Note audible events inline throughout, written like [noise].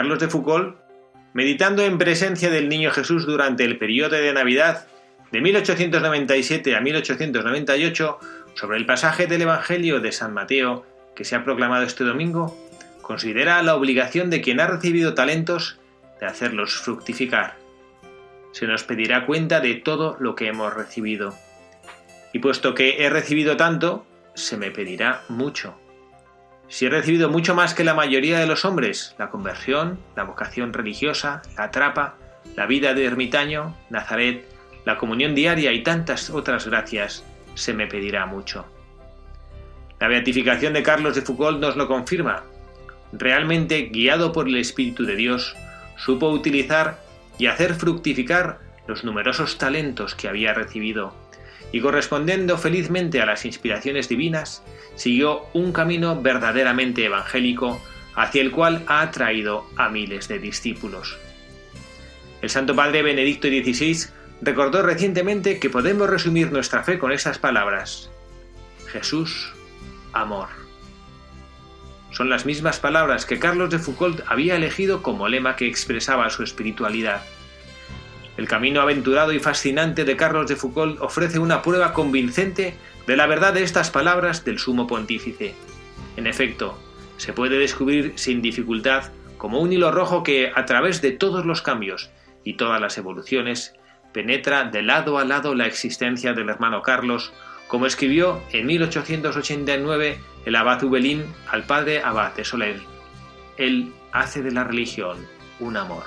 Carlos de Foucault, meditando en presencia del Niño Jesús durante el periodo de Navidad de 1897 a 1898, sobre el pasaje del Evangelio de San Mateo que se ha proclamado este domingo, considera la obligación de quien ha recibido talentos de hacerlos fructificar. Se nos pedirá cuenta de todo lo que hemos recibido. Y puesto que he recibido tanto, se me pedirá mucho. Si he recibido mucho más que la mayoría de los hombres, la conversión, la vocación religiosa, la trapa, la vida de ermitaño, Nazaret, la comunión diaria y tantas otras gracias, se me pedirá mucho. La beatificación de Carlos de Foucault nos lo confirma. Realmente, guiado por el Espíritu de Dios, supo utilizar y hacer fructificar los numerosos talentos que había recibido y correspondiendo felizmente a las inspiraciones divinas, siguió un camino verdaderamente evangélico hacia el cual ha atraído a miles de discípulos. El Santo Padre Benedicto XVI recordó recientemente que podemos resumir nuestra fe con estas palabras. Jesús, amor. Son las mismas palabras que Carlos de Foucault había elegido como lema que expresaba su espiritualidad. El camino aventurado y fascinante de Carlos de Foucault ofrece una prueba convincente de la verdad de estas palabras del sumo pontífice. En efecto, se puede descubrir sin dificultad como un hilo rojo que, a través de todos los cambios y todas las evoluciones, penetra de lado a lado la existencia del hermano Carlos, como escribió en 1889 el abad Ubelín al padre abad de Soler. Él hace de la religión un amor.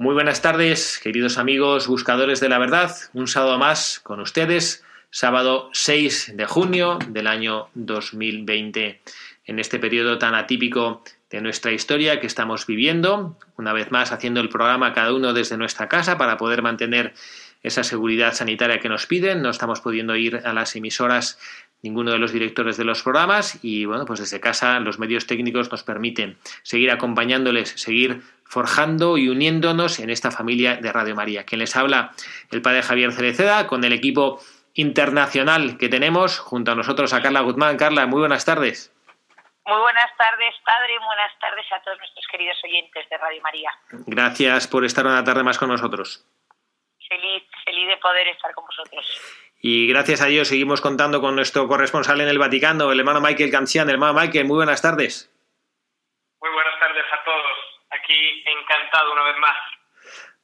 Muy buenas tardes, queridos amigos buscadores de la verdad. Un sábado más con ustedes, sábado 6 de junio del año 2020, en este periodo tan atípico de nuestra historia que estamos viviendo, una vez más haciendo el programa cada uno desde nuestra casa para poder mantener esa seguridad sanitaria que nos piden. No estamos pudiendo ir a las emisoras ninguno de los directores de los programas y bueno, pues desde casa los medios técnicos nos permiten seguir acompañándoles, seguir forjando y uniéndonos en esta familia de Radio María. Quien les habla, el padre Javier Cereceda, con el equipo internacional que tenemos, junto a nosotros a Carla Guzmán. Carla, muy buenas tardes. Muy buenas tardes, padre, y buenas tardes a todos nuestros queridos oyentes de Radio María. Gracias por estar una tarde más con nosotros. Feliz, feliz de poder estar con vosotros. Y gracias a Dios seguimos contando con nuestro corresponsal en el Vaticano, el hermano Michael Cancian. Hermano Michael, muy buenas tardes. Muy buenas tardes a todos. Aquí encantado una vez más.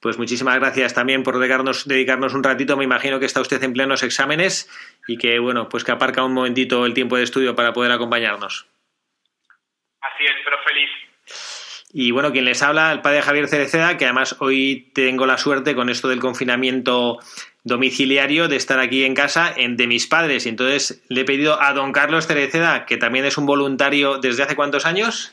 Pues muchísimas gracias también por dedicarnos, dedicarnos un ratito. Me imagino que está usted en plenos exámenes y que, bueno, pues que aparca un momentito el tiempo de estudio para poder acompañarnos. Así es, pero feliz. Y bueno, quien les habla, el padre Javier Cereceda, que además hoy tengo la suerte con esto del confinamiento domiciliario de estar aquí en casa en, de mis padres. Y entonces le he pedido a don Carlos Cereceda, que también es un voluntario desde hace cuántos años?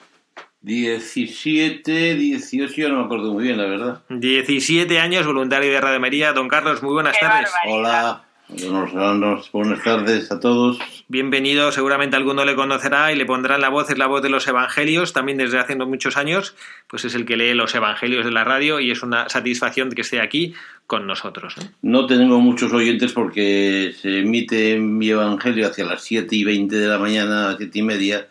17, 18, yo no me acuerdo muy bien, la verdad. 17 años, voluntario de Radio María. Don Carlos, muy buenas Qué tardes. barbaridad. Hola, buenos- buenas tardes a todos. Bienvenido, seguramente alguno le conocerá y le pondrán la voz, es la voz de los evangelios, también desde hace muchos años, pues es el que lee los evangelios de la radio y es una satisfacción que esté aquí con nosotros. ¿eh? No tengo muchos oyentes porque se emite mi evangelio hacia las 7 y 20 de la mañana, a las 7 y media,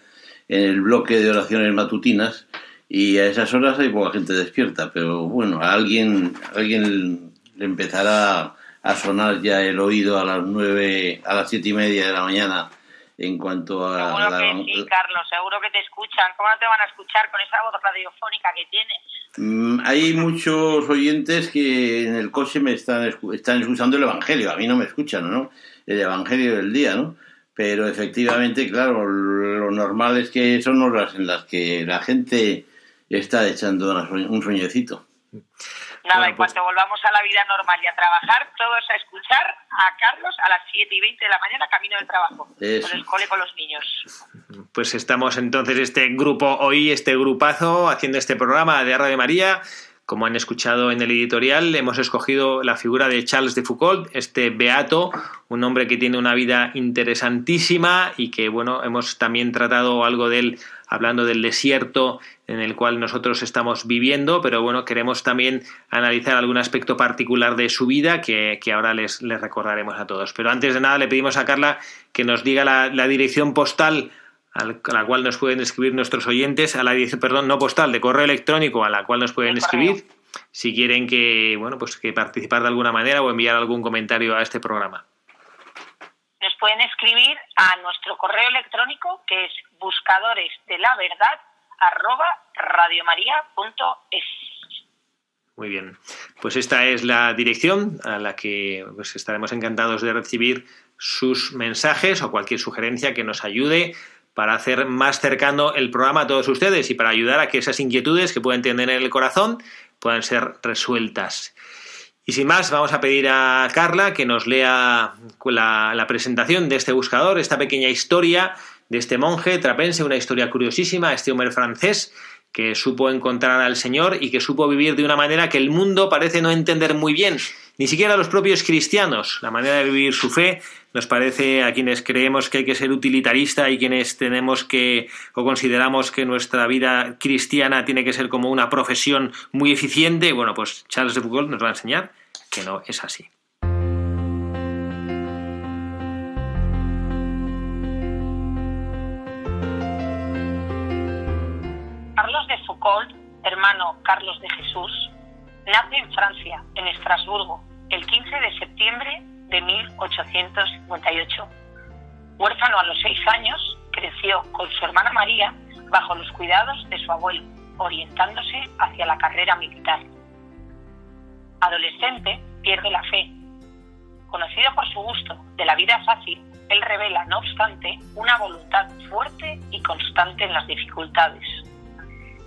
en el bloque de oraciones matutinas. Y a esas horas hay poca gente despierta, pero bueno, a alguien, a alguien le empezará a sonar ya el oído a las 9, a las 7 y media de la mañana en cuanto a... Seguro la- que sí, Carlos, seguro que te escuchan. ¿Cómo no te van a escuchar con esa voz radiofónica que tienes? Mm, Hay muchos oyentes que en el coche me están, escu- están escuchando el Evangelio, a mí no me escuchan, ¿no? El Evangelio del día, ¿no? Pero efectivamente, claro, lo normal es que son horas en las que la gente está echando un sueñecito. Nada, Bueno, en pues- cuanto volvamos a la vida normal y a trabajar, todos a escuchar a Carlos a las 7 y 20 de la mañana, camino del trabajo. Eso. Con el cole con los niños. Pues estamos entonces este grupo hoy, este grupazo, haciendo este programa de Radio María. Como han escuchado en el editorial, hemos escogido la figura de Charles de Foucault, este beato, un hombre que tiene una vida interesantísima y que, bueno, hemos también tratado algo de él hablando del desierto en el cual nosotros estamos viviendo, pero bueno, queremos también analizar algún aspecto particular de su vida que, que ahora les, les recordaremos a todos. Pero antes de nada le pedimos a Carla que nos diga la, la dirección postal al- a la cual nos pueden escribir nuestros oyentes, a la dirección, perdón, no postal, de correo electrónico a la cual nos pueden escribir si quieren que, bueno, pues que participar de alguna manera o enviar algún comentario a este programa. Nos pueden escribir a nuestro correo electrónico que es buscadores de la verdad arroba radiomaria.es. Muy bien. Pues esta es la dirección a la que pues, estaremos encantados de recibir sus mensajes o cualquier sugerencia que nos ayude para hacer más cercano el programa a todos ustedes y para ayudar a que esas inquietudes que pueden tener en el corazón puedan ser resueltas. Y sin más, vamos a pedir a Carla que nos lea la, la presentación de este buscador, esta pequeña historia de este monje trapense, una historia curiosísima, este hombre francés que supo encontrar al Señor y que supo vivir de una manera que el mundo parece no entender muy bien, ni siquiera los propios cristianos. La manera de vivir su fe nos parece a quienes creemos que hay que ser utilitarista y quienes tenemos que o consideramos que nuestra vida cristiana tiene que ser como una profesión muy eficiente. Bueno, pues Charles de Foucault nos va a enseñar que no es así. Foucault, hermano Carlos de Jesús, nace en Francia, en Estrasburgo, el 15 de septiembre de 1858. Huérfano a los seis años, creció con su hermana María bajo los cuidados de su abuelo, orientándose hacia la carrera militar. Adolescente, pierde la fe. Conocido por su gusto de la vida fácil, él revela, no obstante, una voluntad fuerte y constante en las dificultades.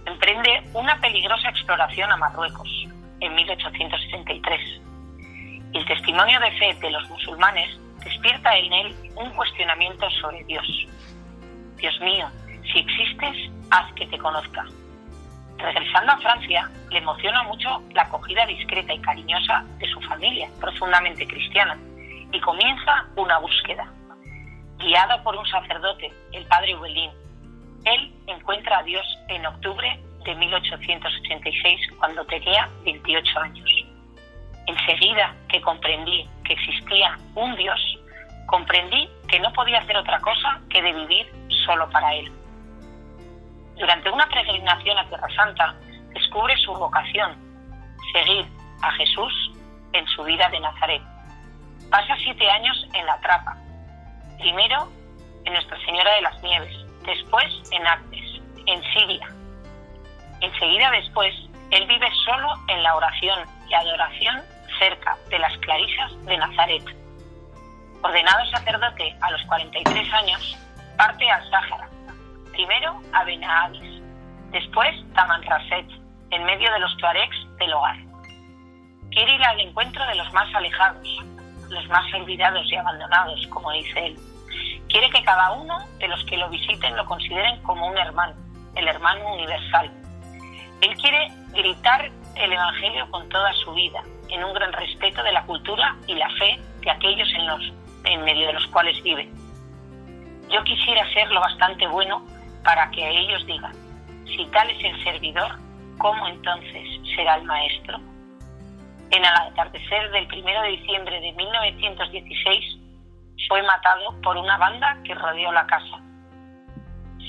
Emprende una peligrosa exploración a Marruecos en 1863. Y el testimonio de fe de los musulmanes despierta en él un cuestionamiento sobre Dios. Dios mío, si existes, haz que te conozca. Regresando a Francia, le emociona mucho la acogida discreta y cariñosa de su familia, profundamente cristiana, y comienza una búsqueda. Guiado por un sacerdote, el padre Huelín, él encuentra a Dios en octubre de 1886, cuando tenía 28 años. Enseguida que comprendí que existía un Dios, comprendí que no podía hacer otra cosa que de vivir solo para Él. Durante una peregrinación a Tierra Santa, descubre su vocación, seguir a Jesús en su vida de Nazaret. Pasa siete años en la trapa, primero en Nuestra Señora de las Nieves, después en Agdes, en Siria. Enseguida después, él vive solo en la oración y adoración cerca de las clarisas de Nazaret. Ordenado sacerdote a los 43 años, parte al Sáhara, primero a Benahadis, después Tamanrasset, en medio de los tuaregs del hogar. Quiere ir al encuentro de los más alejados, los más olvidados y abandonados, como dice él. Quiere que cada uno de los que lo visiten lo consideren como un hermano, el hermano universal. Él quiere gritar el Evangelio con toda su vida, en un gran respeto de la cultura y la fe de aquellos en, los, en medio de los cuales vive. Yo quisiera ser lo bastante bueno para que ellos digan, si tal es el servidor, ¿cómo entonces será el maestro? En el atardecer del 1 de diciembre de 1916 fue matado por una banda que rodeó la casa.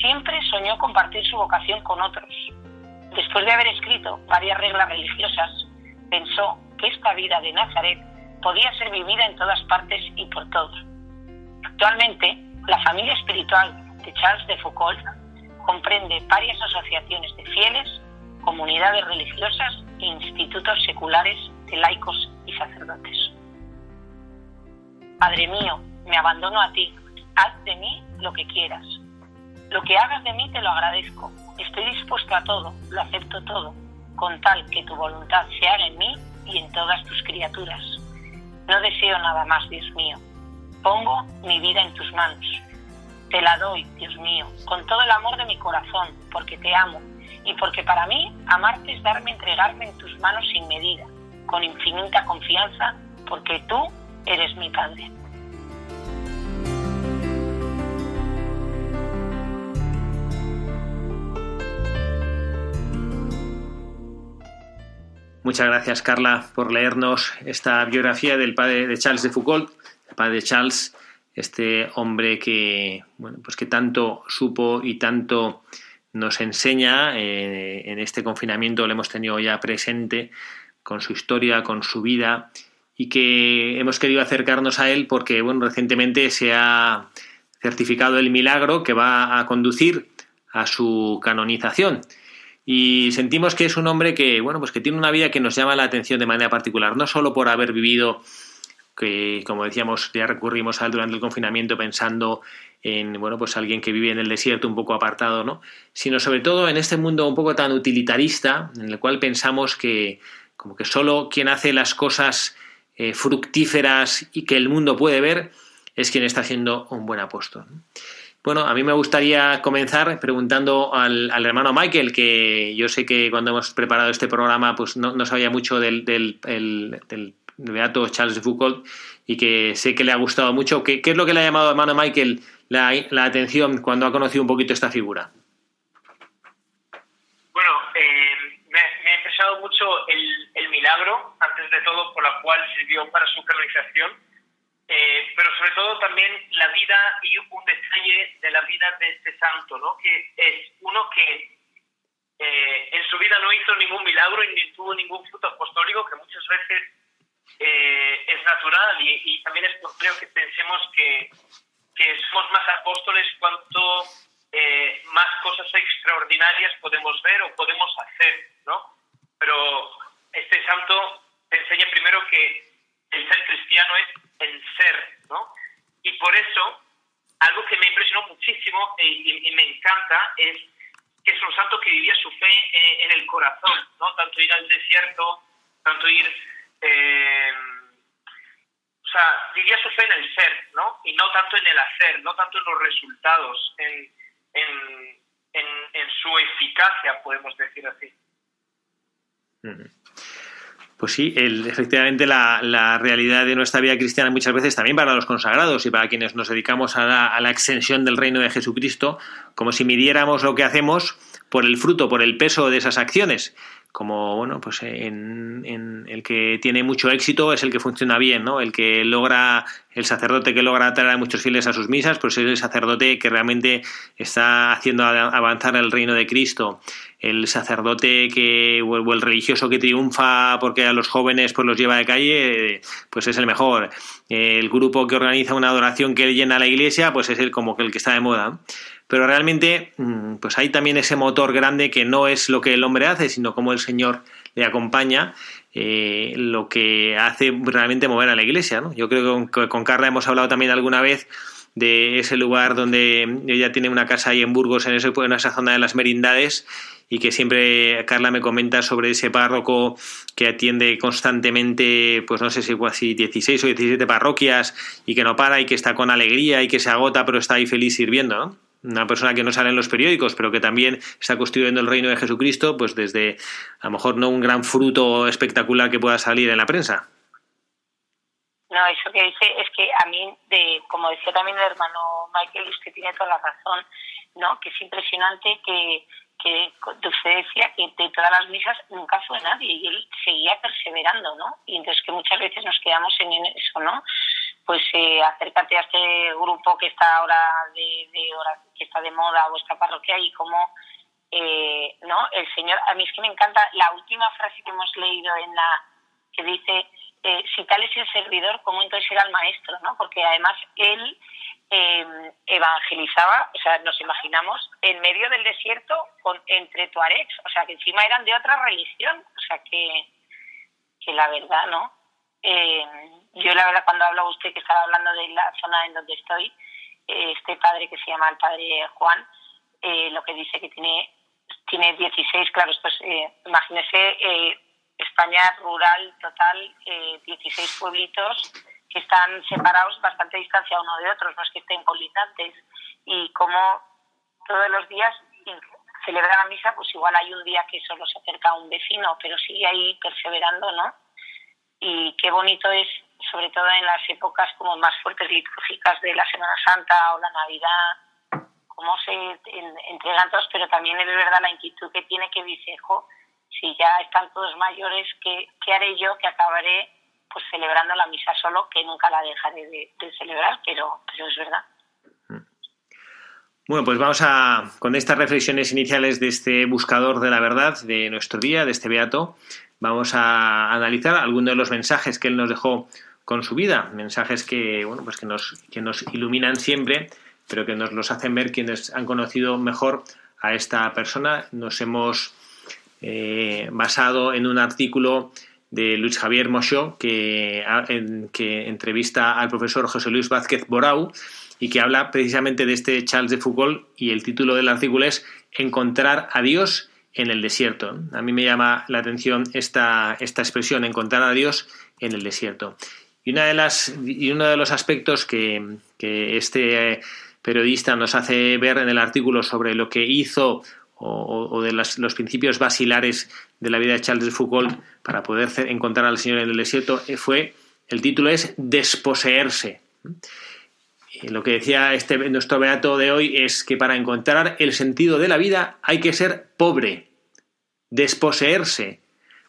Siempre soñó compartir su vocación con otros. Después de haber escrito varias reglas religiosas, pensó que esta vida de Nazaret podía ser vivida en todas partes y por todos. Actualmente La familia espiritual de Charles de Foucault comprende varias asociaciones de fieles, comunidades religiosas e institutos seculares de laicos y sacerdotes. Padre mío, me abandono a ti, haz de mí lo que quieras. Lo que hagas de mí te lo agradezco. Estoy dispuesto a todo, lo acepto todo, con tal que tu voluntad se haga en mí y en todas tus criaturas. No deseo nada más, Dios mío. Pongo mi vida en tus manos. Te la doy, Dios mío, con todo el amor de mi corazón, porque te amo y porque para mí amarte es darme, entregarme en tus manos sin medida, con infinita confianza, porque tú eres mi Padre. Muchas gracias, Carla, por leernos esta biografía del padre de Charles de Foucault, el padre de Charles, este hombre que, bueno, pues que tanto supo y tanto nos enseña. Eh, en este confinamiento lo hemos tenido ya presente con su historia, con su vida y que hemos querido acercarnos a él porque, bueno, recientemente se ha certificado el milagro que va a conducir a su canonización y sentimos que es un hombre que, bueno, pues que tiene una vida que nos llama la atención de manera particular, no solo por haber vivido, que como decíamos, ya recurrimos a él durante el confinamiento pensando en, bueno, pues alguien que vive en el desierto un poco apartado, ¿no? Sino sobre todo en este mundo un poco tan utilitarista, en el cual pensamos que, como que solo quien hace las cosas eh, fructíferas y que el mundo puede ver es quien está siendo un buen apóstol. Bueno, a mí me gustaría comenzar preguntando al, hermano Michael, que yo sé que cuando hemos preparado este programa pues no, sabía mucho del, del, beato Charles de Foucault y que sé que le ha gustado mucho. ¿Qué, es lo que le ha llamado hermano Michael la, atención cuando ha conocido un poquito esta figura? Bueno, eh, me, ha interesado mucho el, el milagro, antes de todo, por la cual sirvió para su canonización eh, pero sobre todo también la vida y un detalle de la vida de este santo, ¿no? que es uno que eh, en su vida no hizo ningún milagro y ni tuvo ningún fruto apostólico, que muchas veces eh, es natural y, también es creo que pensemos que, que somos más apóstoles cuanto más cosas extraordinarias podemos ver o podemos hacer, ¿no? Pero este santo enseña primero que el ser cristiano es el ser, ¿no? Y por eso, algo que me impresionó muchísimo y, me encanta es que es un santo que vivía su fe eh, en el corazón, ¿no? Tanto ir al desierto, tanto ir... Eh, o sea, vivía su fe en el ser, ¿no? Y no tanto en el hacer, no tanto en los resultados, en, en, en, su eficacia, podemos decir así. Pues sí, efectivamente la, realidad de nuestra vida cristiana muchas veces también para los consagrados y para quienes nos dedicamos a la, extensión del reino de Jesucristo, como si midiéramos lo que hacemos por el fruto, por el peso de esas acciones. Como bueno pues en, el que tiene mucho éxito es el que funciona bien no el que logra el sacerdote que logra atraer a muchos fieles a sus misas pues es el sacerdote que realmente está haciendo avanzar el reino de Cristo. El sacerdote que o el religioso que triunfa porque a los jóvenes pues los lleva de calle pues es el mejor. El grupo que organiza una adoración que llena la iglesia pues es el como que el que está de moda. Pero realmente mm, pues hay también ese motor grande que no es lo que el hombre hace, sino como el Señor le acompaña, eh, lo que hace realmente mover a la iglesia. ¿no? Yo creo que con, Carla hemos hablado también alguna vez de ese lugar donde ella tiene una casa ahí en Burgos, en, ese, en esa zona de las merindades, y que siempre Carla me comenta sobre ese párroco que atiende constantemente, pues no sé si así 16 o 17 parroquias y que no para y que está con alegría y que se agota pero está ahí feliz sirviendo, ¿no? Una persona que no sale en los periódicos, pero que también está construyendo el reino de Jesucristo, pues desde a lo mejor no un gran fruto espectacular que pueda salir en la prensa. No, eso que dice es que a mí, de, como decía también el hermano Michael, usted tiene toda la razón, ¿no? Que es impresionante que, que usted decía que de todas las misas nunca fue nadie y él seguía perseverando, ¿no? Y entonces que muchas veces nos quedamos en eso, ¿no? Pues eh, acércate a este grupo que está ahora de, que está de moda o esta parroquia y como eh, no el señor a mí es que me encanta la última frase que hemos leído en la que dice eh, si tal es el servidor cómo entonces era el maestro no porque además él em, evangelizaba, o sea, nos imaginamos, en medio del desierto con, entre tuaregs, o sea, que encima eran de otra religión, o sea, que, que la verdad, ¿no? Em, yo la verdad cuando habla usted que estaba hablando de la zona en donde estoy, eh, este padre que se llama el padre Juan, eh, lo que dice que tiene tiene 16, claro, esto es, eh, imagínese eh, España rural total, 16 eh, pueblitos que están separados bastante distancia uno de otros, no es que estén colindantes, y como todos los días celebra la misa, pues igual hay un día que solo se acerca a un vecino, pero sigue ahí perseverando, ¿no? Y qué bonito es, sobre todo en las épocas como más fuertes litúrgicas de la Semana Santa o la Navidad, cómo se entregan todos, pero también es verdad la inquietud que tiene que dice, si ya están todos mayores, ¿qué, ¿qué, haré yo que acabaré pues celebrando la misa solo, que nunca la dejaré de, celebrar, pero, pero es verdad. Bueno, pues vamos a, con estas reflexiones iniciales de este buscador de la verdad de nuestro día, de este beato, vamos a analizar algunos de los mensajes que él nos dejó con su vida, mensajes que, bueno, pues que nos, que nos iluminan siempre pero que nos los hacen ver quienes han conocido mejor a esta persona. Nos hemos eh, basado en un artículo de Luis Javier Mochó que, que entrevista al profesor José Luis Vázquez Borau y que habla precisamente de este Charles de Foucault y el título del artículo es Encontrar a Dios en el desierto. A mí me llama la atención esta, esta expresión, encontrar a Dios en el desierto. Y, una de las, y uno de los aspectos que, que este periodista nos hace ver en el artículo sobre lo que hizo o, de los principios basilares de la vida de Charles Foucault para poder encontrar al Señor en el desierto eh, fue, el título es Desposeerse. Lo que decía este, nuestro beato de hoy es que para encontrar el sentido de la vida hay que ser pobre, desposeerse,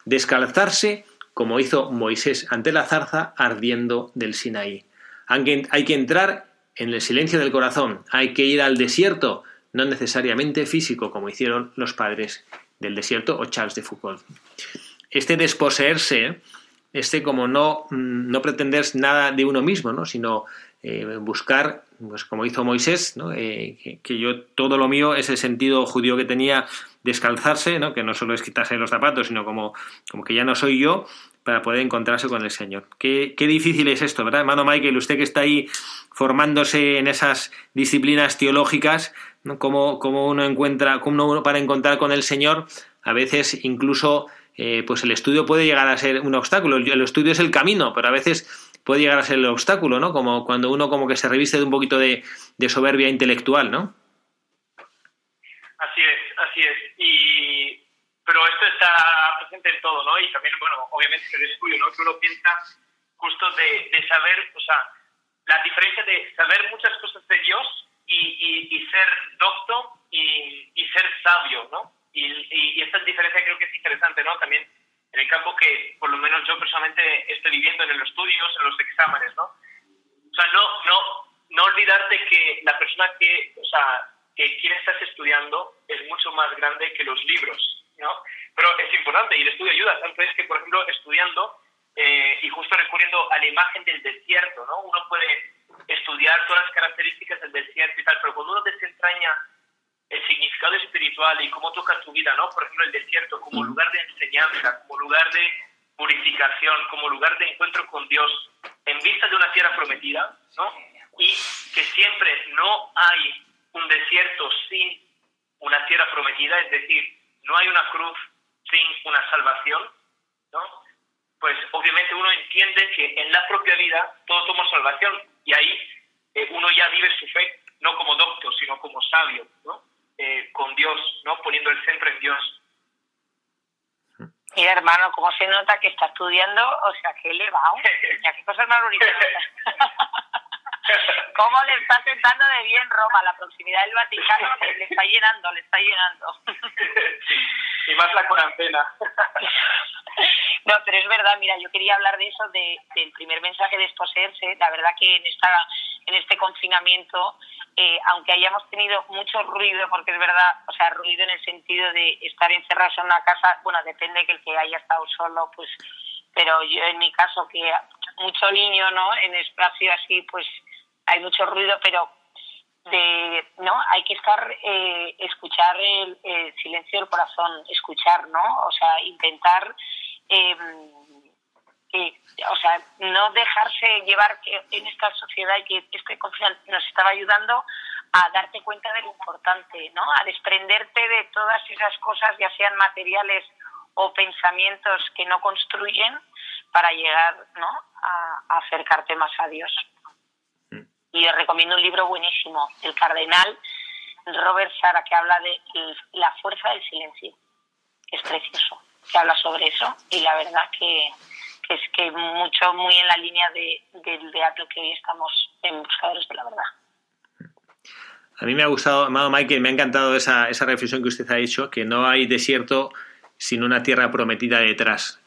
descalzarse como hizo Moisés ante la zarza ardiendo del Sinaí. Hay que entrar en el silencio del corazón. Hay que ir al desierto, no necesariamente físico, como hicieron los padres del desierto o Charles de Foucault. Este desposeerse, este como no, mm, no pretender nada de uno mismo, ¿no? sino eh, buscar, pues como hizo Moisés, ¿no? Eh, que, yo todo lo mío es el sentido judío que tenía descalzarse, ¿no? que no solo es quitarse los zapatos, sino como, como que ya no soy yo, para poder encontrarse con el Señor. Qué, qué difícil es esto, ¿verdad? Hermano Michael, usted que está ahí formándose en esas disciplinas teológicas, ¿no? cómo, uno encuentra, cómo uno para encontrar con el Señor, a veces incluso eh, pues el estudio puede llegar a ser un obstáculo. El estudio es el camino, pero a veces puede llegar a ser el obstáculo, ¿no? Como cuando uno como que se reviste de un poquito de, soberbia intelectual, ¿no? Así es, así es. Y, pero esto está presente en todo, ¿no? Y también, bueno, obviamente el estudio, ¿no? Que uno piensa justo de, de saber, o sea, la diferencia de saber muchas cosas de Dios y, y, ser docto y, y, ser sabio, ¿no? Y, esta diferencia creo que es interesante, ¿no? También en el campo que por lo menos yo personalmente estoy viviendo en los estudios, en los exámenes, ¿no? O sea, no, no, no olvidarte que la persona que, o sea, que quien estás estudiando es mucho más grande que los libros, ¿no? Pero es importante y el estudio ayuda. Tanto es que, por ejemplo, estudiando eh, y justo recurriendo a la imagen del desierto, ¿no? Uno puede estudiar todas las características del desierto y tal, pero cuando uno desentraña el significado espiritual y cómo toca tu vida, ¿no? Por ejemplo, el desierto como lugar de enseñanza, como lugar de purificación, como lugar de encuentro con Dios, en vista de una tierra prometida, ¿no? Y que siempre no hay un desierto sin una tierra prometida, es decir, no hay una cruz sin una salvación, ¿no? pues obviamente uno entiende que en la propia vida todos somos salvación y ahí eh, uno ya vive su fe no como doctor, sino como sabio, ¿no? Eh, con Dios, ¿no? Poniendo el centro en Dios. Mira, hermano, ¿cómo se nota que está estudiando? O sea, qué elevado. Ya qué cosas más bonitas. [laughs] [laughs] ¿Cómo le está sentando de bien Roma? La proximidad del Vaticano le, está llenando, le está llenando. y más la cuarentena. No, pero es verdad, mira, yo quería hablar de eso, de, del primer mensaje de exposerse. La verdad que en, esta, en este confinamiento, eh, aunque hayamos tenido mucho ruido, porque es verdad, o sea, ruido en el sentido de estar encerrados en una casa, bueno, depende que el que haya estado solo, pues, pero yo en mi caso, que mucho niño, ¿no? En espacio así, pues, hay mucho ruido, pero de, ¿no? Hay que estar, eh, escuchar el, silencio del corazón, escuchar, ¿no? O sea, intentar, em, o sea, no dejarse llevar en esta sociedad y que este confinamiento nos estaba ayudando a darte cuenta de lo importante, ¿no? A desprenderte de todas esas cosas, ya sean materiales o pensamientos que no construyen, para llegar, ¿no? A, acercarte más a Dios. Y os recomiendo un libro buenísimo, El Cardenal Robert Sara, que habla de la fuerza del silencio, es precioso, que habla sobre eso y la verdad que, es que mucho, muy en la línea de, del teatro que hoy estamos en Buscadores de la Verdad. A mí me ha gustado, amado Michael, me ha encantado esa, esa reflexión que usted ha hecho, que no hay desierto sin una tierra prometida detrás.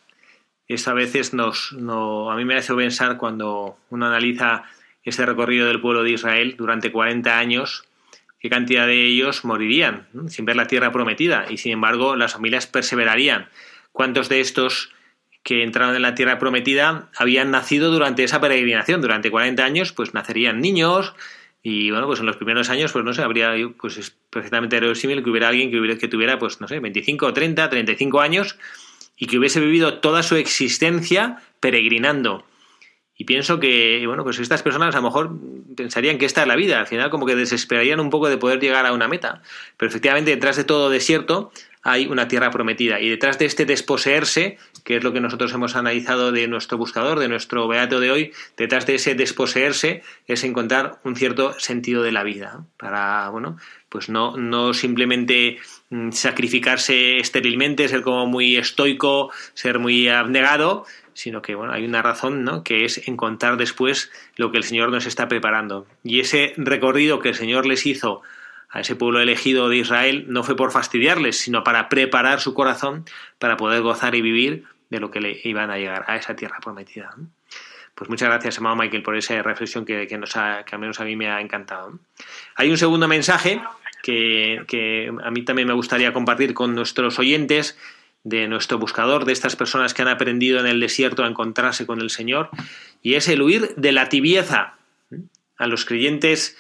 Esto a veces nos, no, a mí me hace pensar cuando uno analiza ese recorrido del pueblo de Israel durante 40 años, qué cantidad de ellos morirían sin ver la tierra prometida y sin embargo las familias perseverarían. ¿Cuántos de estos que entraron en la tierra prometida habían nacido durante esa peregrinación? Durante 40 años pues nacerían niños, y bueno, pues en los primeros años, pues no sé, habría, pues es perfectamente verosímil que hubiera alguien que, hubiera, que tuviera, pues no sé, 25, 30, 35 años y que hubiese vivido toda su existencia peregrinando. Y pienso que, bueno, pues estas personas a lo mejor pensarían que esta es la vida, al final como que desesperarían un poco de poder llegar a una meta. Pero efectivamente, detrás de todo desierto hay una tierra prometida. Y detrás de este desposeerse, que es lo que nosotros hemos analizado de nuestro buscador, de nuestro beato de hoy, detrás de ese desposeerse es encontrar un cierto sentido de la vida. Para, bueno, pues no, no simplemente mm, sacrificarse esterilmente, ser como muy estoico, ser muy abnegado, sino que bueno, hay una razón, ¿no? que es encontrar después lo que el Señor nos está preparando. Y ese recorrido que el Señor les hizo a ese pueblo elegido de Israel no fue por fastidiarles, sino para preparar su corazón para poder gozar y vivir de lo que le iban a llegar a esa tierra prometida. Pues muchas gracias, amado Michael, por esa reflexión que, nos ha, que al menos a mí me ha encantado. Hay un segundo mensaje que, que a mí también me gustaría compartir con nuestros oyentes de nuestro buscador, de estas personas que han aprendido en el desierto a encontrarse con el Señor, y es el huir de la tibieza. A los creyentes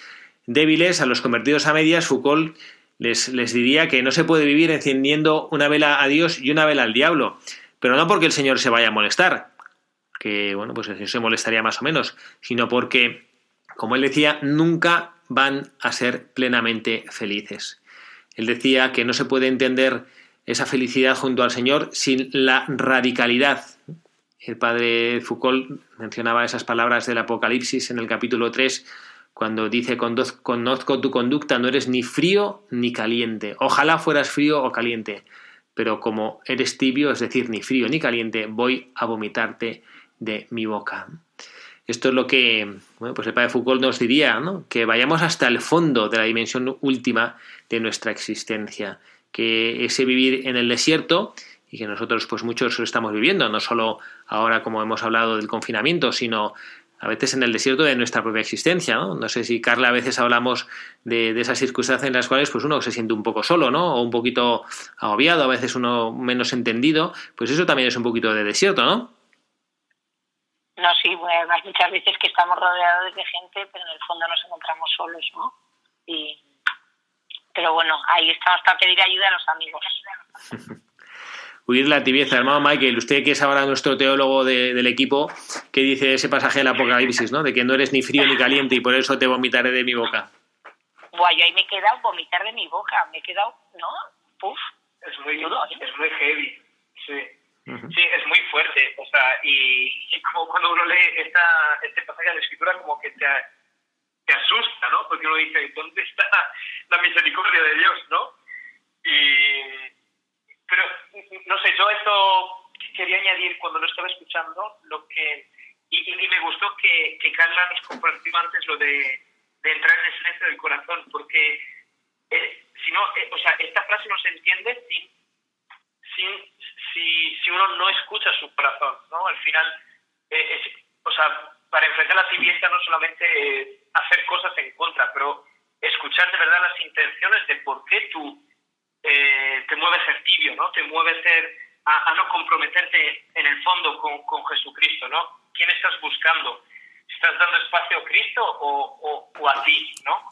débiles, a los convertidos a medias, Foucault les, les diría que no se puede vivir encendiendo una vela a Dios y una vela al diablo, pero no porque el Señor se vaya a molestar, que bueno, pues el Señor se molestaría más o menos, sino porque, como él decía, nunca van a ser plenamente felices. Él decía que no se puede entender esa felicidad junto al Señor sin la radicalidad. El padre Foucault mencionaba esas palabras del Apocalipsis en el capítulo 3 cuando dice conozco tu conducta, no eres ni frío ni caliente. Ojalá fueras frío o caliente, pero como eres tibio, es decir, ni frío ni caliente, voy a vomitarte de mi boca. Esto es lo que bueno, pues el padre Foucault nos diría, ¿no? que vayamos hasta el fondo de la dimensión última de nuestra existencia, que ese vivir en el desierto y que nosotros pues muchos lo estamos viviendo, no solo ahora como hemos hablado del confinamiento, sino a veces en el desierto de nuestra propia existencia, ¿no? No sé si, Carla, a veces hablamos de, esas circunstancias en las cuales pues uno se siente un poco solo, ¿no? O un poquito agobiado, a veces uno menos entendido, pues eso también es un poquito de desierto, ¿no? No, sí, bueno, además muchas veces que estamos rodeados de gente, pero en el fondo nos encontramos solos, ¿no? Y, pero bueno, ahí estamos para pedir ayuda a los amigos. [laughs] huir la tibieza. Hermano Michael, usted que es ahora nuestro teólogo del equipo, ¿qué dice ese pasaje del Apocalipsis, ¿no? De que no eres ni frío ni caliente y por eso te vomitaré de mi boca. Buah, yo ahí me he quedado vomitar de mi boca, me he quedado, ¿no? Puf. Es muy, es muy heavy, sí. Sí, es muy fuerte, o sea, y, como cuando uno lee esta, este pasaje de la escritura como que te, te asusta, ¿no? Porque uno dice, ¿dónde está la misericordia de Dios, no? Y, pero, no sé, yo esto quería añadir cuando lo estaba escuchando, lo que y, me gustó que, que, Carla nos compartió antes lo de, de, entrar en el silencio del corazón, porque eh, si no, eh, o sea, esta frase no se entiende sin, sin si, si uno no escucha su corazón, ¿no? Al final, eh, es, o sea, para enfrentar la tibieza no solamente hacer cosas en contra, pero escuchar de verdad las intenciones de por qué tú eh, te mueve a ser tibio, ¿no? Te mueve a, ser, a, no comprometerte en el fondo con, con, Jesucristo, ¿no? ¿Quién estás buscando? estás dando espacio a Cristo o, o, a ti, ¿no?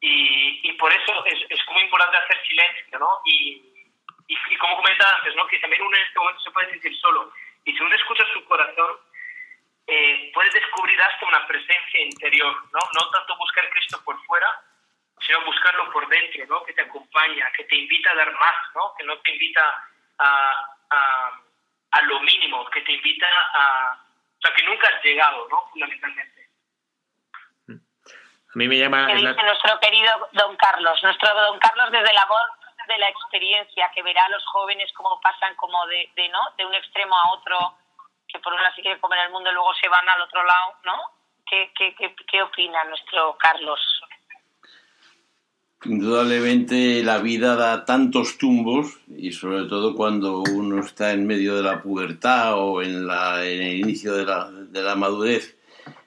Y, y por eso es, es muy importante hacer silencio, ¿no? Y, y, como comentaba antes, ¿no? Que también uno en este momento se puede sentir solo. Y si uno escucha su corazón, eh, puedes descubrir hasta una presencia interior, ¿no? No tanto buscar a Cristo por fuera, sino buscarlo por dentro, ¿no? Que te acompaña, que te invita a dar más, ¿no? Que no te invita a, a, a lo mínimo, que te invita a... O sea, que nunca has llegado, ¿no? Fundamentalmente. A mí me llama... Que dice nuestro querido don Carlos, nuestro don Carlos desde la voz de la experiencia, que verá a los jóvenes cómo pasan como de, de, ¿no? de un extremo a otro, que por una sí quiere comer el mundo y luego se van al otro lado, ¿no? ¿Qué, qué, qué, qué opina nuestro Carlos? Indudablemente la vida da tantos tumbos y sobre todo cuando uno está en medio de la pubertad o en, la, en el inicio de la, de la madurez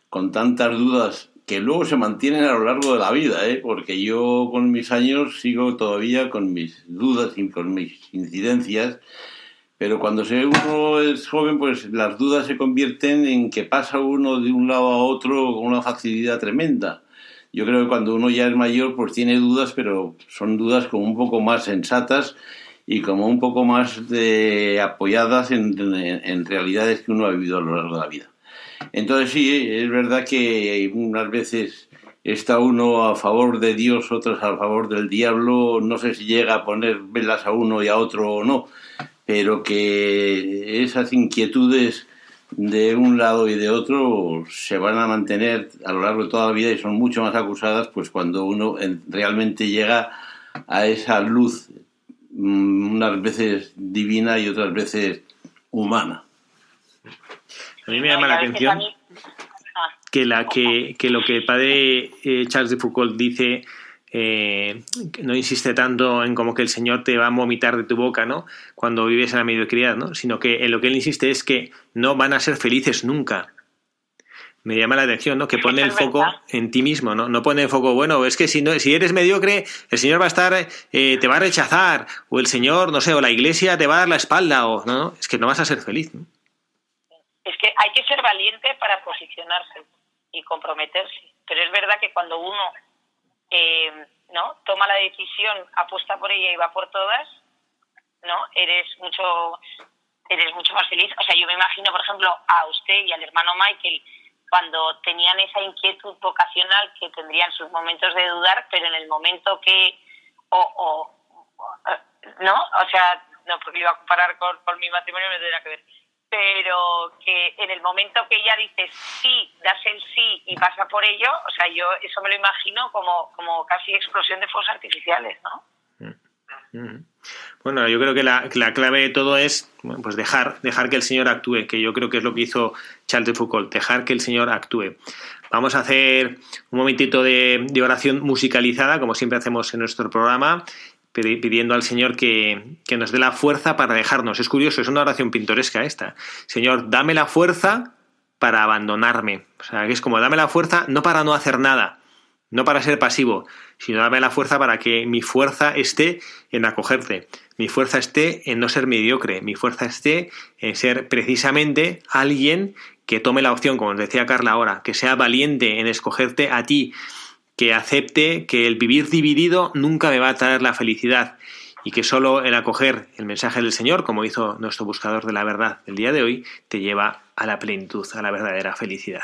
con tantas dudas que luego se mantienen a lo largo de la vida, ¿eh? porque yo con mis años sigo todavía con mis dudas y con mis incidencias, pero cuando uno es joven, pues las dudas se convierten en que pasa uno de un lado a otro con una facilidad tremenda. Yo creo que cuando uno ya es mayor, pues tiene dudas, pero son dudas como un poco más sensatas y como un poco más de, apoyadas en, en realidades que uno ha vivido a lo largo de la vida. Entonces sí, es verdad que unas veces está uno a favor de Dios, otros a favor del diablo, no sé si llega a poner velas a uno y a otro o no, pero que esas inquietudes de un lado y de otro se van a mantener a lo largo de toda la vida y son mucho más acusadas pues cuando uno realmente llega a esa luz mm, unas veces divina y otras veces humana. A mí me llama la atención ah. que, la, que, que lo que el padre eh, Charles de Foucault dice eh, no insiste tanto en como que el Señor te va a vomitar de tu boca, ¿no? Cuando vives en la mediocridad, ¿no? Sino que en lo que él insiste es que no van a ser felices nunca. Me llama la atención, ¿no? Que pone el foco en ti mismo, ¿no? No pone el foco, bueno, es que si no, si eres mediocre, el Señor va a estar, eh, te va a rechazar, o el Señor, no sé, o la iglesia te va a dar la espalda, o no, es que no vas a ser feliz, ¿no? es que hay que ser valiente para posicionarse y comprometerse. Pero es verdad que cuando uno eh, no toma la decisión, apuesta por ella y va por todas, no eres mucho eres mucho más feliz. O sea, yo me imagino, por ejemplo, a usted y al hermano Michael cuando tenían esa inquietud vocacional que tendrían sus momentos de dudar, pero en el momento que o, o, no, o sea, no porque iba a comparar con, con mi matrimonio no tendría que ver pero que en el momento que ya dices sí, das el sí y pasa por ello, o sea, yo eso me lo imagino como, como casi explosión de fuegos artificiales, ¿no? Mm. Mm. Bueno, yo creo que la, clave de todo es pues dejar, dejar que el Señor actúe, que yo creo que es lo que hizo Charles de Foucault, dejar que el Señor actúe. Vamos a hacer un momentito de, de oración musicalizada, como siempre hacemos en nuestro programa, pidiendo al Señor que, nos dé la fuerza para dejarnos. Es curioso, es una oración pintoresca esta. Señor, dame la fuerza para abandonarme. O sea, que es como dame la fuerza no para no hacer nada, no para ser pasivo, sino dame la fuerza para que mi fuerza esté en acogerte, mi fuerza esté en no ser mediocre, mi fuerza esté en ser precisamente alguien que tome la opción, como decía Carla ahora, que sea valiente en escogerte a ti, que acepte que el vivir dividido nunca me va a traer la felicidad y que solo el acoger el mensaje del Señor, como hizo nuestro buscador de la verdad el día de hoy, te lleva a la plenitud, a la verdadera felicidad.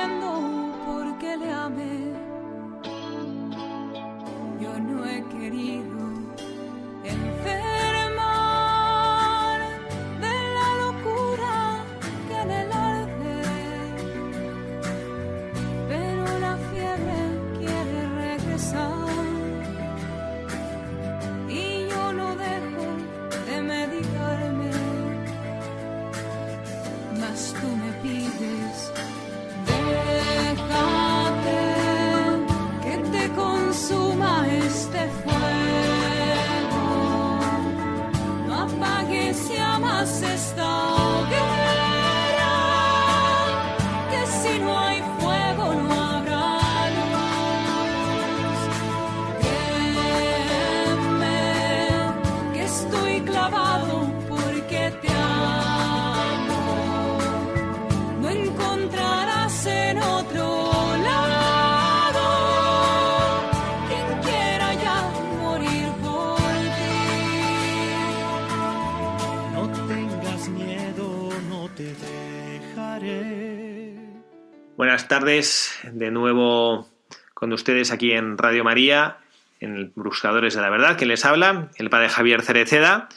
Buenas tardes, de nuevo con ustedes aquí en Radio María, en Buscadores de la Verdad, que les habla, el padre Javier Cereceda,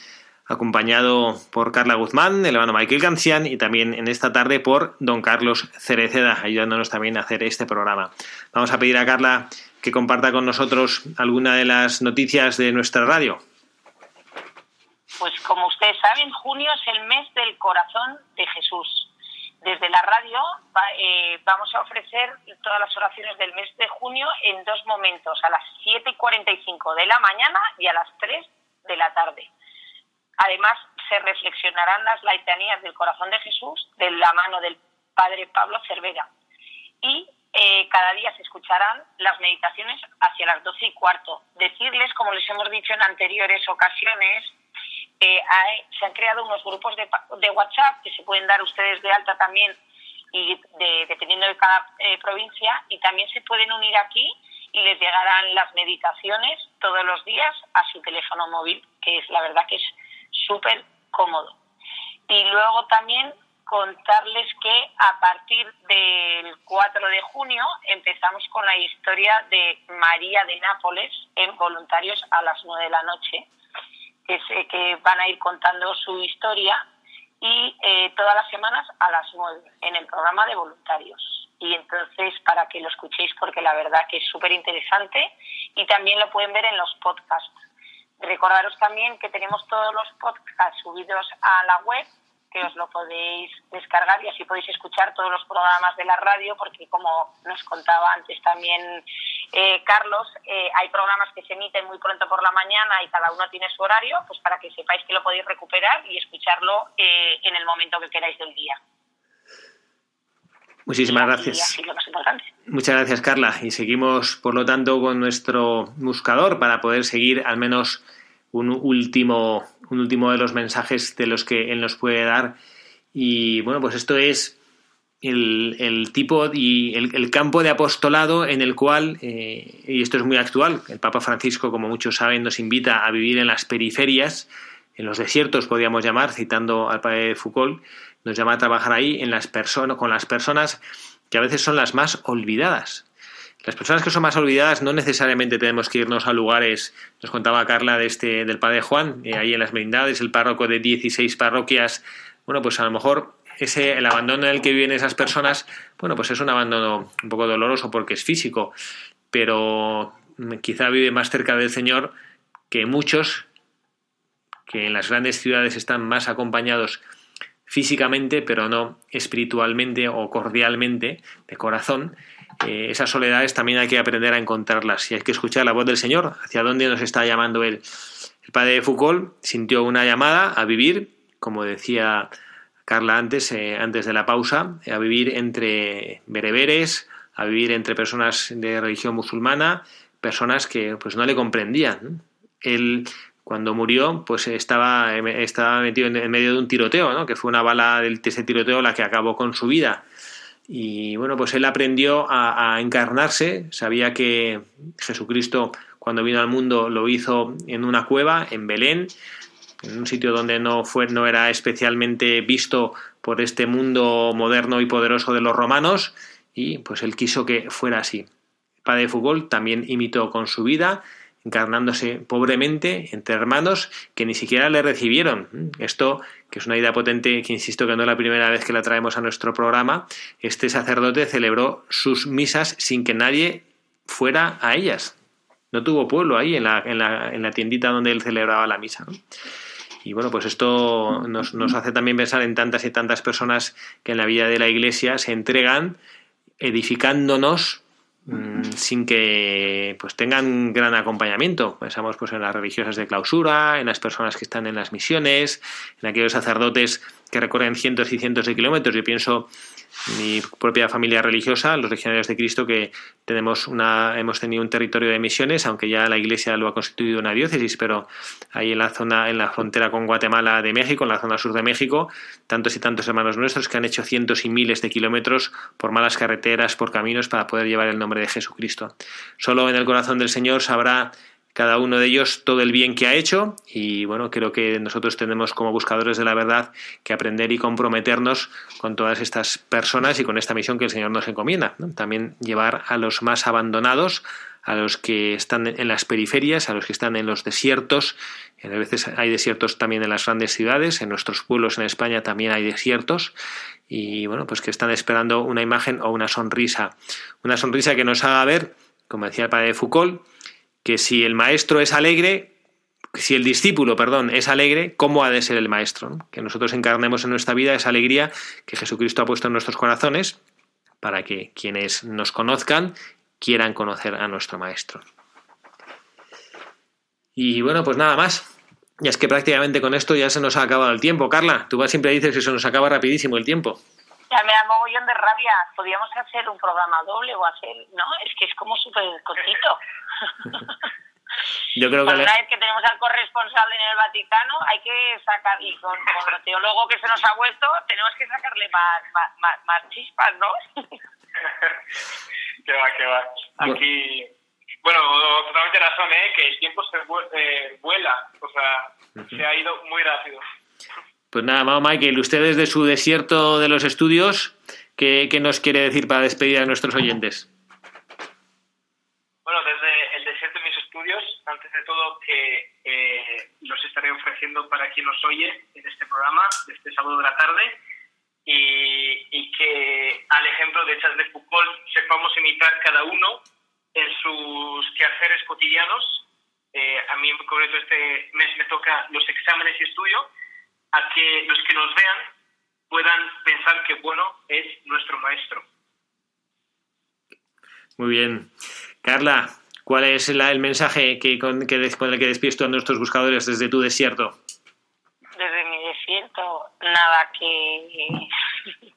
acompañado por Carla Guzmán, el hermano Michael Cancian y también en esta tarde por don Carlos Cereceda, ayudándonos también a hacer este programa. Vamos a pedir a Carla que comparta con nosotros alguna de las noticias de nuestra radio. Pues como ustedes saben, junio es el mes del corazón de Jesús. Desde la radio eh, vamos a ofrecer todas las oraciones del mes de junio en dos momentos, a las 7 y 45 de la mañana y a las 3 de la tarde. Además, se reflexionarán las laitanías del corazón de Jesús de la mano del padre Pablo Cervera. Y eh, cada día se escucharán las meditaciones hacia las 12 y cuarto. Decirles, como les hemos dicho en anteriores ocasiones, eh, hay- se han creado unos grupos de, de WhatsApp pueden dar ustedes de alta también y de- dependiendo de cada eh, provincia y también se pueden unir aquí y les llegarán las meditaciones todos los días a su teléfono móvil, que es la verdad que es súper cómodo. Y luego también contarles que a partir del 4 de junio empezamos con la historia de María de Nápoles en Voluntarios a las 9 de la noche, que, sé que van a ir contando su historia y eh, todas las semanas a las 9 en el programa de voluntarios. Y entonces para que lo escuchéis porque la verdad que es súper interesante y también lo pueden ver en los podcasts. Recordaros también que tenemos todos los podcasts subidos a la web, que os lo podéis descargar y así podéis escuchar todos los programas de la radio, porque como nos contaba antes también eh, Carlos, eh, hay programas que se emiten muy pronto por la mañana y cada uno tiene su horario, pues para que sepáis que lo podéis recuperar y escucharlo eh, en el momento que queráis del día. Muchísimas Y gracias. así lo más importante. Muchas gracias, Carla. Y seguimos, por lo tanto, con nuestro buscador para poder seguir al menos un último, un último de los mensajes de los que él nos puede dar. Y bueno, pues esto es el, el tipo y el, el campo de apostolado en el cual, eh, y esto es muy actual, el Papa Francisco, como muchos saben, nos invita a vivir en las periferias, en los desiertos, podríamos llamar, citando al padre Foucault, nos llama a trabajar ahí en las con las personas que a veces son las más olvidadas. Las personas que son más olvidadas no necesariamente tenemos que irnos a lugares, nos contaba Carla de este, del Padre Juan, eh, ahí en las Merindades, el párroco de 16 parroquias, bueno, pues a lo mejor ese, el abandono en el que viven esas personas, bueno, pues es un abandono un poco doloroso porque es físico, pero quizá vive más cerca del Señor que muchos que en las grandes ciudades están más acompañados físicamente, pero no espiritualmente o cordialmente, de corazón, eh, esas soledades también hay que aprender a encontrarlas y hay que escuchar la voz del Señor, hacia dónde nos está llamando Él. El padre Foucault sintió una llamada a vivir, como decía Carla antes, eh, antes de la pausa, a vivir entre bereberes, a vivir entre personas de religión musulmana, personas que pues no le comprendían. Él cuando murió, pues estaba, estaba metido en medio de un tiroteo, ¿no? que fue una bala de ese tiroteo la que acabó con su vida. Y bueno, pues él aprendió a, encarnarse, sabía que Jesucristo cuando vino al mundo lo hizo en una cueva, en Belén, en un sitio donde no, fue, no era especialmente visto por este mundo moderno y poderoso de los romanos, y pues él quiso que fuera así. El padre de Foucault también imitó con su vida encarnándose pobremente entre hermanos que ni siquiera le recibieron. Esto, que es una idea potente, que insisto que no es la primera vez que la traemos a nuestro programa, este sacerdote celebró sus misas sin que nadie fuera a ellas. No tuvo pueblo ahí en la, en la, en la tiendita donde él celebraba la misa. Y bueno, pues esto nos, nos hace también pensar en tantas y tantas personas que en la vida de la iglesia se entregan edificándonos Mm, sin que pues tengan gran acompañamiento. Pensamos pues en las religiosas de clausura, en las personas que están en las misiones, en aquellos sacerdotes que recorren cientos y cientos de kilómetros. Yo pienso mi propia familia religiosa, los legionarios de Cristo, que tenemos una, hemos tenido un territorio de misiones, aunque ya la Iglesia lo ha constituido una diócesis, pero ahí en la zona, en la frontera con Guatemala de México, en la zona sur de México, tantos y tantos hermanos nuestros que han hecho cientos y miles de kilómetros por malas carreteras, por caminos, para poder llevar el nombre de Jesucristo. Solo en el corazón del Señor sabrá cada uno de ellos todo el bien que ha hecho y bueno, creo que nosotros tenemos como buscadores de la verdad que aprender y comprometernos con todas estas personas y con esta misión que el Señor nos encomienda. También llevar a los más abandonados, a los que están en las periferias, a los que están en los desiertos. A veces hay desiertos también en las grandes ciudades, en nuestros pueblos en España también hay desiertos y bueno, pues que están esperando una imagen o una sonrisa. Una sonrisa que nos haga ver, como decía el padre de Foucault, que si el maestro es alegre, si el discípulo, perdón, es alegre, ¿cómo ha de ser el maestro? Que nosotros encarnemos en nuestra vida esa alegría que Jesucristo ha puesto en nuestros corazones para que quienes nos conozcan quieran conocer a nuestro maestro. Y bueno, pues nada más. Y es que prácticamente con esto ya se nos ha acabado el tiempo. Carla, tú siempre dices que se nos acaba rapidísimo el tiempo. Ya me da mogollón de rabia. Podríamos hacer un programa doble o hacer, ¿no? Es que es como súper cortito. [laughs] Yo creo que una vez que tenemos al corresponsal en el Vaticano, hay que sacar, y con, con lo teólogo que se nos ha vuelto, tenemos que sacarle más, más, más, más chispas, ¿no? [laughs] que va, que va. Aquí, bueno, totalmente razón, ¿eh? Que el tiempo se vu- eh, vuela, o sea, se ha ido muy rápido. Pues nada, Mao Michael, usted desde su desierto de los estudios, ¿qué, qué nos quiere decir para despedir a nuestros oyentes? Bueno, desde el desierto de mis estudios, antes de todo que eh, los estaré ofreciendo para quien nos oye en este programa, de este sábado de la tarde, y, y que al ejemplo de Charles de Foucault sepamos imitar cada uno en sus quehaceres cotidianos. Eh, a mí en concreto este mes me toca los exámenes y estudio, a que los que nos vean puedan pensar que bueno es nuestro maestro. Muy bien. Carla, ¿cuál es la- el mensaje que, con, que con el que despides tú a nuestros buscadores desde tu desierto? Desde mi desierto, nada que [laughs]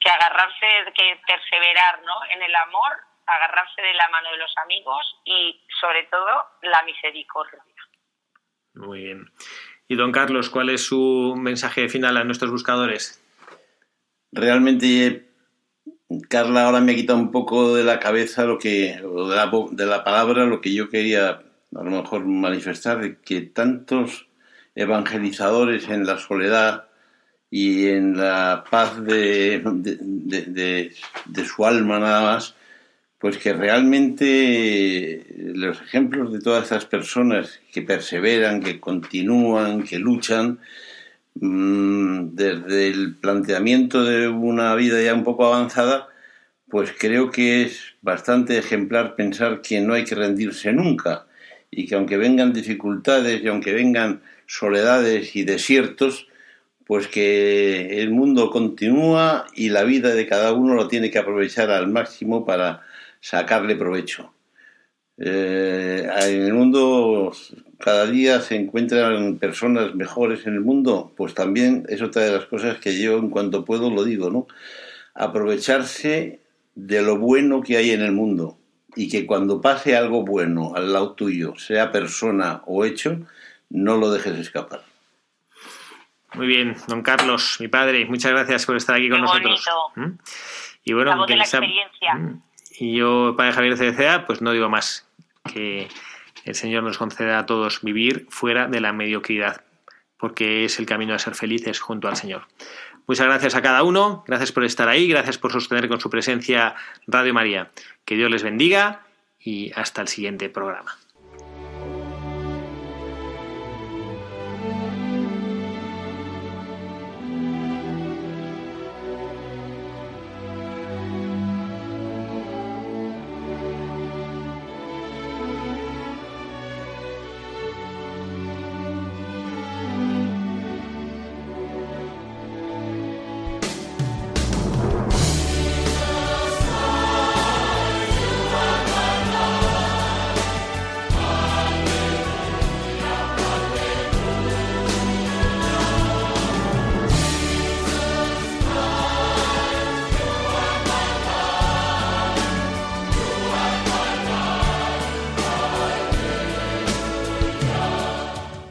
que agarrarse, que perseverar, ¿no? En el amor, agarrarse de la mano de los amigos y sobre todo la misericordia. Muy bien. Y don Carlos, ¿cuál es su mensaje final a nuestros buscadores? Realmente, Carla ahora me ha quitado un poco de la cabeza lo que, de la, palabra, lo que yo quería a lo mejor manifestar, que tantos evangelizadores en la soledad y en la paz de, de, de- su alma nada más, pues que realmente los ejemplos de todas estas personas que perseveran, que continúan, que luchan, desde el planteamiento de una vida ya un poco avanzada, pues creo que es bastante ejemplar pensar que no hay que rendirse nunca y que aunque vengan dificultades y aunque vengan soledades y desiertos, pues que el mundo continúa y la vida de cada uno lo tiene que aprovechar al máximo para sacarle provecho. Eh, en el mundo cada día se encuentran personas mejores en el mundo, pues también es otra de las cosas que yo en cuanto puedo lo digo, ¿no? Aprovecharse de lo bueno que hay en el mundo y que cuando pase algo bueno al lado tuyo, sea persona o hecho, no lo dejes escapar. Muy bien, don Carlos, mi padre, muchas gracias por estar aquí con Qué nosotros. bonito. ¿Mm? Y bueno, La voz de la experiencia. ¿Mm? Y yo, padre Javier Cereceda, pues no digo más que el Señor nos conceda a todos vivir fuera de la mediocridad, porque es el camino a ser felices junto al Señor. Muchas gracias a cada uno, gracias por estar ahí, gracias por sostener con su presencia Radio María. Que Dios les bendiga y hasta el siguiente programa.